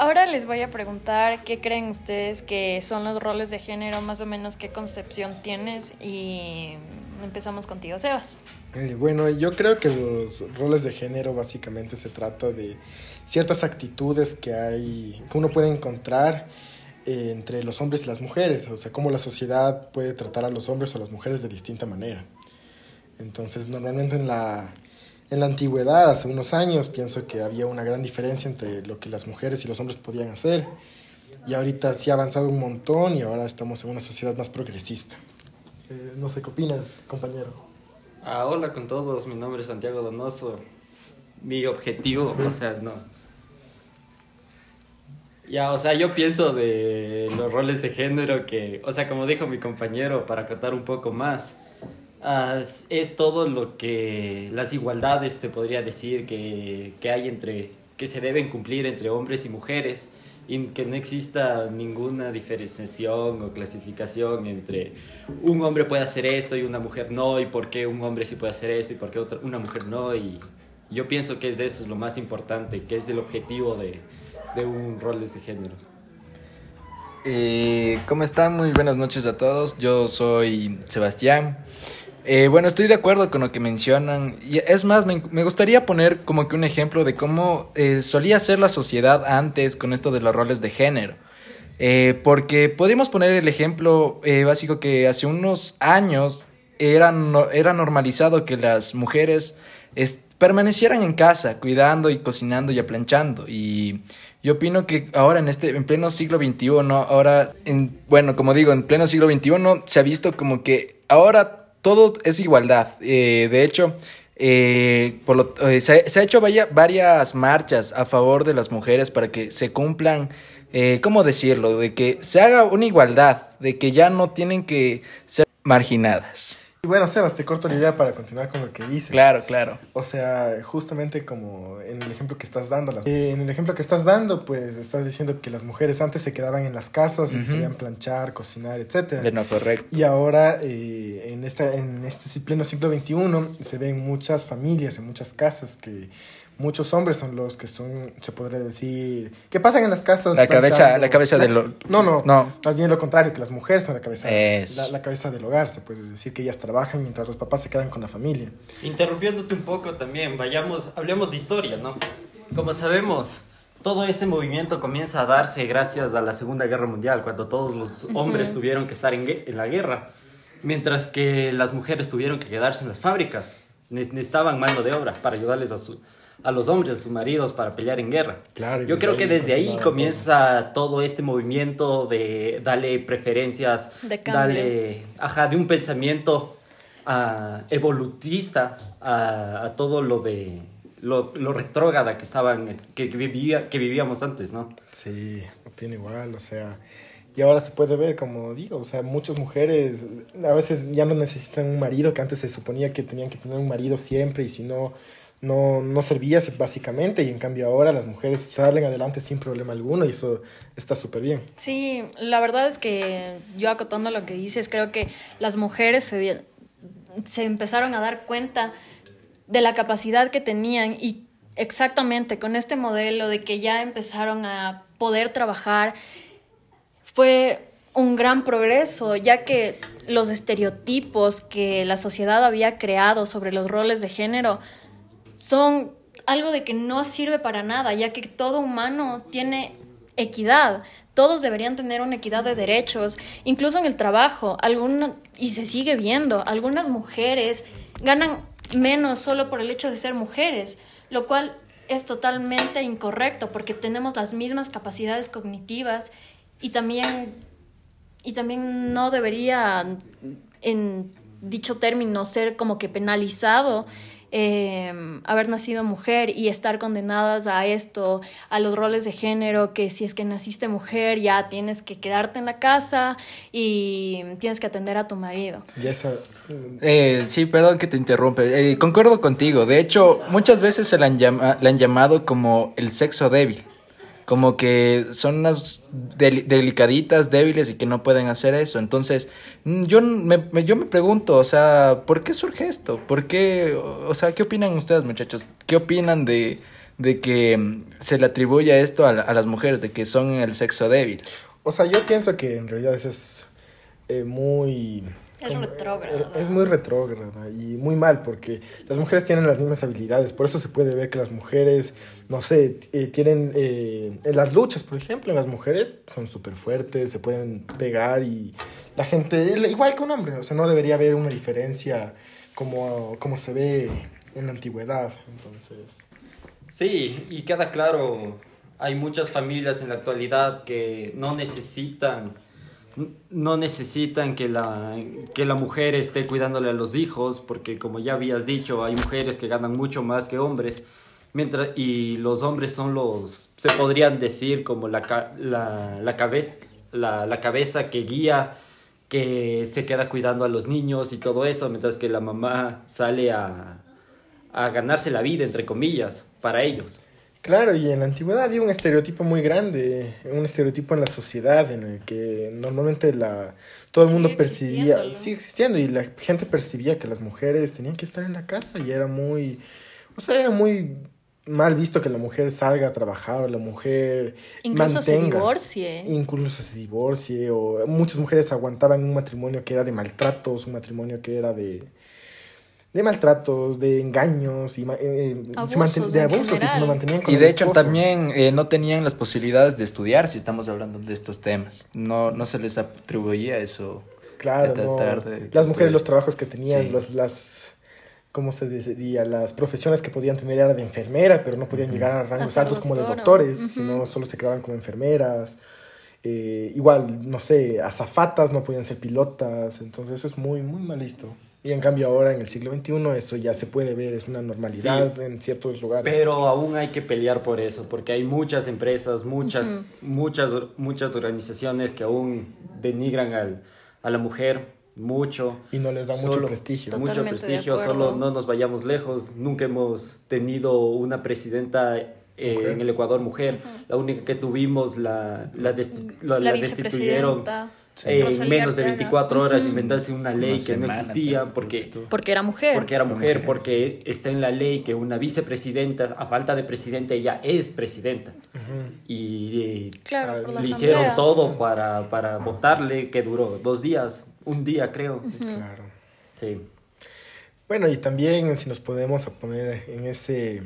Ahora les voy a preguntar qué creen ustedes que son los roles de género, más o menos qué concepción tienes y empezamos contigo, Sebas. Bueno, yo creo que los roles de género básicamente se trata de ciertas actitudes que hay, que uno puede encontrar eh, entre los hombres y las mujeres, o sea, cómo la sociedad puede tratar a los hombres o a las mujeres de distinta manera. Entonces, normalmente en la, en la antigüedad, hace unos años, pienso que había una gran diferencia entre lo que las mujeres y los hombres podían hacer. Y ahorita sí ha avanzado un montón y ahora estamos en una sociedad más progresista. Eh, no sé qué opinas, compañero. Ah, hola con todos, mi nombre es Santiago Donoso. Mi objetivo, o sea, no. Ya, o sea, yo pienso de los roles de género que, o sea, como dijo mi compañero, para acotar un poco más, es todo lo que, las igualdades, se podría decir, que, que hay entre, que se deben cumplir entre hombres y mujeres y que no exista ninguna diferenciación o clasificación entre un hombre puede hacer esto y una mujer no, y por qué un hombre sí puede hacer esto y por qué otra, una mujer no. Y yo pienso que es eso es lo más importante, que es el objetivo de, de un rol de géneros. Eh, ¿Cómo están? Muy buenas noches a todos. Yo soy Sebastián. Eh, bueno, estoy de acuerdo con lo que mencionan. Y es más, me, gustaría poner como que un ejemplo de cómo eh, solía ser la sociedad antes con esto de los roles de género. Eh, porque podríamos poner el ejemplo básico que hace unos años era, era normalizado que las mujeres permanecieran en casa, cuidando y cocinando y aplanchando. Y yo opino que ahora en este, en pleno siglo XXI, ahora, en, bueno, como digo, en pleno siglo XXI se ha visto como que ahora todo es igualdad. Eh, de hecho, eh, por lo, eh, se, ha hecho varias marchas a favor de las mujeres para que se cumplan, ¿cómo decirlo? De que se haga una igualdad, de que ya no tienen que ser marginadas. Y bueno, Sebas, te corto la idea para continuar con lo que dices. Claro, claro. O sea, justamente como en el ejemplo que estás dando, eh, en el ejemplo que estás dando, pues estás diciendo que las mujeres antes se quedaban en las casas y sabían planchar, cocinar, etc. No, correcto. Y ahora, eh, en, esta, en este pleno siglo XXI, se ven muchas familias, en muchas casas que muchos hombres son los que son, se podría decir, que pasan en las casas. La cabeza, la cabeza del... No, no, no, más bien lo contrario, que las mujeres son la cabeza, la, cabeza del hogar, se puede decir que ellas trabajan mientras los papás se quedan con la familia. Interrumpiéndote un poco también, vayamos, hablemos de historia, ¿no? Como sabemos, todo este movimiento comienza a darse gracias a la Segunda Guerra Mundial, cuando todos los hombres tuvieron que estar en, en la guerra, mientras que las mujeres tuvieron que quedarse en las fábricas necesitaban mano de obra para ayudarles a, su, a los hombres, a sus maridos, para pelear en guerra. Claro, Yo creo que desde ahí comienza todo. este movimiento de darle preferencias, de darle, ajá, de un pensamiento uh, evolutista a, todo lo de lo, lo retrógrada que estaban, que, vivía, que vivíamos antes, ¿no? Sí, opino igual, o sea, y ahora se puede ver, como digo, o sea, muchas mujeres a veces ya no necesitan un marido, que antes se suponía que tenían que tener un marido siempre y si no no, no servía básicamente y en cambio ahora las mujeres salen adelante sin problema alguno y eso está súper bien. Sí, la verdad es que yo acotando lo que dices, creo que las mujeres se, se empezaron a dar cuenta de la capacidad que tenían y exactamente con este modelo de que ya empezaron a poder trabajar fue un gran progreso, ya que los estereotipos que la sociedad había creado sobre los roles de género son algo de que no sirve para nada, ya que todo humano tiene equidad. Todos deberían tener una equidad de derechos, incluso en el trabajo. y se sigue viendo, algunas mujeres ganan menos solo por el hecho de ser mujeres, lo cual es totalmente incorrecto porque tenemos las mismas capacidades cognitivas y también, y también no debería, en dicho término, ser como que penalizado Em, haber nacido mujer y estar condenadas a esto, a los roles de género, que si es que naciste mujer ya tienes que quedarte en la casa y tienes que atender a tu marido. Y. Eh, sí, perdón que te interrumpe. Eh, concuerdo contigo. De hecho, muchas veces se le han, le han llamado como el sexo débil como que son unas delicaditas, débiles y que no pueden hacer eso. Entonces, mm, yo me, yo me pregunto, o sea, ¿por qué surge esto? ¿Por qué, o sea, qué opinan ustedes, muchachos? ¿Qué opinan de, de que mm, se le atribuye esto a, a las mujeres, de que son el sexo débil. O sea, yo pienso que en realidad eso es eh, muy... Es retrógrado. eh, Es muy retrógrada y muy mal porque las mujeres tienen las mismas habilidades. Por eso se puede ver que las mujeres, no sé, eh, tienen... eh, en las luchas, por ejemplo, las mujeres son súper fuertes, se pueden pegar y la gente... Igual que un hombre, o sea, no debería haber una diferencia como, como se ve en la antigüedad. Entonces... Sí, y queda claro, hay muchas familias en la actualidad que no necesitan, no necesitan que la, que la mujer esté cuidándole a los hijos, porque como ya habías dicho, hay mujeres que ganan mucho más que hombres, mientras, y los hombres son los, se podrían decir como la, la, la, cabeza, la, la cabeza que guía, que se queda cuidando a los niños y todo eso, mientras que la mamá sale a, a ganarse la vida, entre comillas, para ellos. Claro, y en la antigüedad había un estereotipo muy grande, un estereotipo en la sociedad en el que normalmente la todo el Sigue mundo percibía, existiéndolo. sigue existiendo y la gente percibía que las mujeres tenían que estar en la casa y era muy, o sea, era muy mal visto que la mujer salga a trabajar o la mujer Incluso se mantenga, divorcie. incluso se divorcie o muchas mujeres aguantaban un matrimonio que era de maltratos, un matrimonio que era de de maltratos, de engaños y ma- eh, Abusos manten- de abusos y se mantenían con Y el de hecho esposo. también eh, no tenían las posibilidades de estudiar si estamos hablando de estos temas. No, no se les atribuía eso. Claro, de no. tratar de las estudiar. mujeres los trabajos que tenían, Sí. los, las, ¿cómo se diría? Las profesiones que podían tener era de enfermera, pero no podían llegar a rangos altos como de doctora. doctores, sino solo se quedaban como enfermeras. Eh, igual, no sé, azafatas no podían ser pilotas, entonces eso es muy, muy mal visto. Y en cambio ahora en el siglo XXI eso ya se puede ver, es una normalidad en ciertos lugares. Pero aún hay que pelear por eso, porque hay muchas empresas, muchas, muchas, muchas organizaciones que aún denigran al, a la mujer mucho. y no les da mucho prestigio. Mucho prestigio, solo no nos vayamos lejos. Nunca hemos tenido una presidenta eh, en el Ecuador mujer. La única que tuvimos la, la, destu- la- La la destituyeron vicepresidenta. Eh, en Rosalía menos de Arteaga. 24 horas, inventarse una ley Una que no existía porque. Porque era mujer. porque era mujer, mujer. porque está en la ley que una vicepresidenta, a falta de presidente, ella es presidenta. Y eh, Claro, le asamblea. hicieron todo para, para votarle, que duró dos días, un día creo. Claro. Sí. Bueno, y también si nos podemos a poner en ese,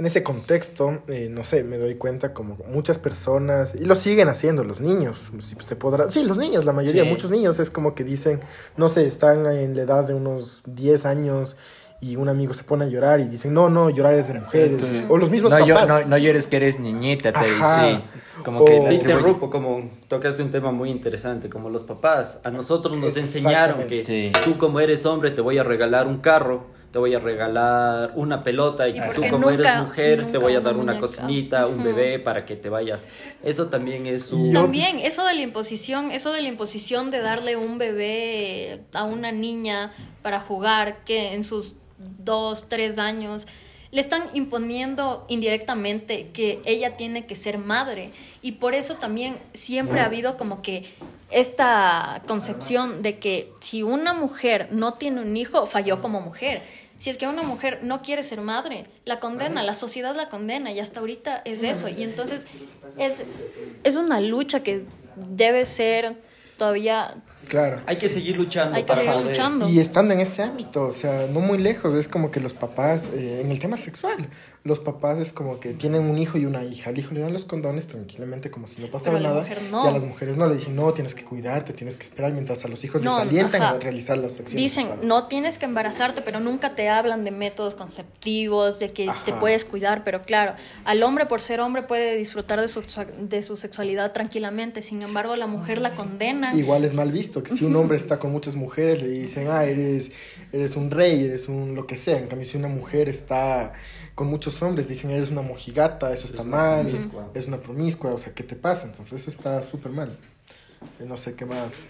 en ese contexto, eh, no sé, me doy cuenta como muchas personas, y lo siguen haciendo los niños, si se podrá, sí, los niños, la mayoría, Sí. muchos niños es como que dicen, no sé, están en la edad de unos 10 años y un amigo se pone a llorar y dicen, no, no, llorar es de mujeres, Entonces, o los mismos no, yo- papás. no, no llores que eres niñita, te sí. Como O- que Te interrumpo, como tocaste un tema muy interesante, como los papás. A nosotros nos enseñaron que Sí. tú como eres hombre te voy a regalar un carro, te voy a regalar una pelota y, Y tú como nunca- eres mujer te voy a una dar una muñeca. cocinita, un bebé para que te vayas. Eso también es un... También eso de la imposición, eso de la imposición de darle un bebé a una niña para jugar que en sus dos, tres años le están imponiendo indirectamente que ella tiene que ser madre y por eso también siempre ha habido como que esta concepción de que si una mujer no tiene un hijo falló como mujer. Si es que una mujer no quiere ser madre, la condena, la sociedad la condena y hasta ahorita es eso. Y entonces es, es una lucha que debe ser todavía... Claro. Hay que seguir luchando Hay que para seguir poder- luchando. Y estando en ese ámbito, o sea, no muy lejos, es como que los papás, eh, en el tema sexual, los papás es como que tienen un hijo y una hija. Al hijo le dan los condones tranquilamente como si no pasara Pero a la nada. mujer no. Y a las mujeres no, le dicen, no, tienes que cuidarte, tienes que esperar, mientras a los hijos No, les alientan ajá. a realizar las acciones Dicen, sexuales. no tienes que embarazarte, pero nunca te hablan de métodos conceptivos, de que te puedes cuidar, pero claro, al hombre por ser hombre puede disfrutar de su, de su sexualidad tranquilamente, sin embargo la mujer la condena. Igual es mal visto, que si un hombre está con muchas mujeres, le dicen, ah, eres, eres un rey, eres un lo que sea. En cambio, si una mujer está con muchos hombres, dicen, eres una mojigata, eso está una mal, promiscua. es una promiscua, o sea, ¿qué te pasa? Entonces, eso está súper mal. Eh, No sé qué más.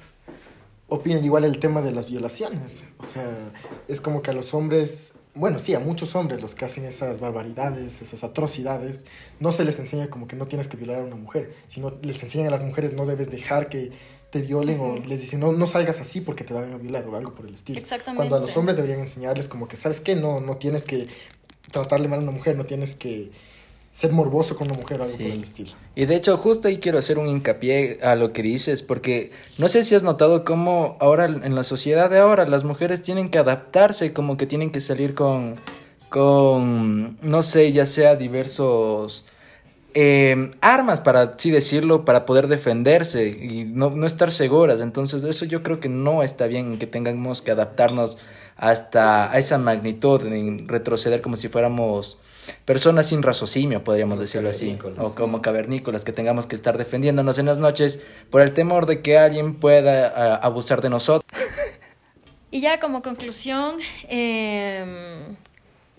Opinan igual el tema de las violaciones. O sea, es como que a los hombres, bueno, sí, a muchos hombres los que hacen esas barbaridades, esas atrocidades, no se les enseña como que no tienes que violar a una mujer, sino les enseñan a las mujeres no debes dejar que te violen o les dicen no, no salgas así porque te van a violar o algo por el estilo. Exactamente. Cuando a los hombres deberían enseñarles como que, ¿sabes qué? No, no tienes que tratarle mal a una mujer, no tienes que ser morboso con una mujer o algo por el estilo. Y de hecho, justo ahí quiero hacer un hincapié a lo que dices, porque no sé si has notado cómo ahora en la sociedad de ahora las mujeres tienen que adaptarse, como que tienen que salir con, con no sé, ya sea diversos eh, armas, para así decirlo, para poder defenderse y no, no estar seguras. Entonces, eso yo creo que no está bien que tengamos que adaptarnos hasta a esa magnitud, en retroceder como si fuéramos personas sin raciocinio, podríamos decirlo así, o como cavernícolas, que tengamos que estar defendiéndonos en las noches por el temor de que alguien pueda abusar de nosotros. Y ya como conclusión, em,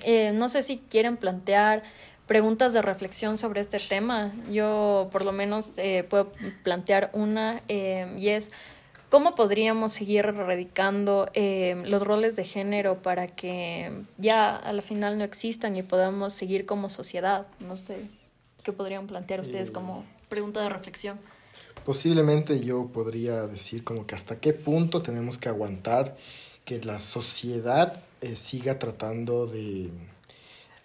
eh, no sé si quieren plantear preguntas de reflexión sobre este tema. Yo por lo menos eh, puedo plantear una em, y es ¿Cómo podríamos seguir erradicando eh, los roles de género para que ya a la final no existan y podamos seguir como sociedad? No sé, ¿qué podrían plantear ustedes eh, como pregunta de reflexión? Posiblemente yo podría decir como que hasta qué punto tenemos que aguantar que la sociedad eh, siga tratando de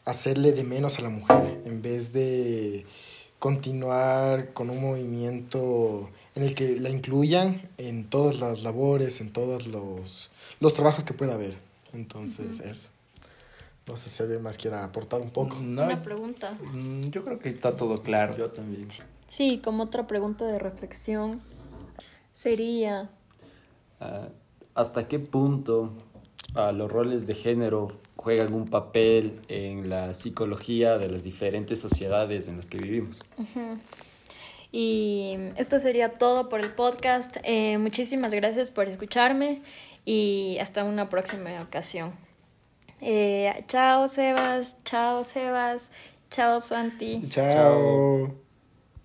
hacerle de menos a la mujer en vez de continuar con un movimiento en el que la incluyan en todas las labores, en todos los, los trabajos que pueda haber. Entonces, eso. No sé si alguien más quiera aportar un poco. Una pregunta. Mm, yo creo que está todo claro. Yo también. Sí, como otra pregunta de reflexión sería... Ah, ¿Hasta qué punto uh, los roles de género juegan un papel en la psicología de las diferentes sociedades en las que vivimos? Y esto sería todo por el podcast. Eh, muchísimas gracias por escucharme y hasta una próxima ocasión. Eh, chao Sebas, chao Sebas, chao Santi. Chao.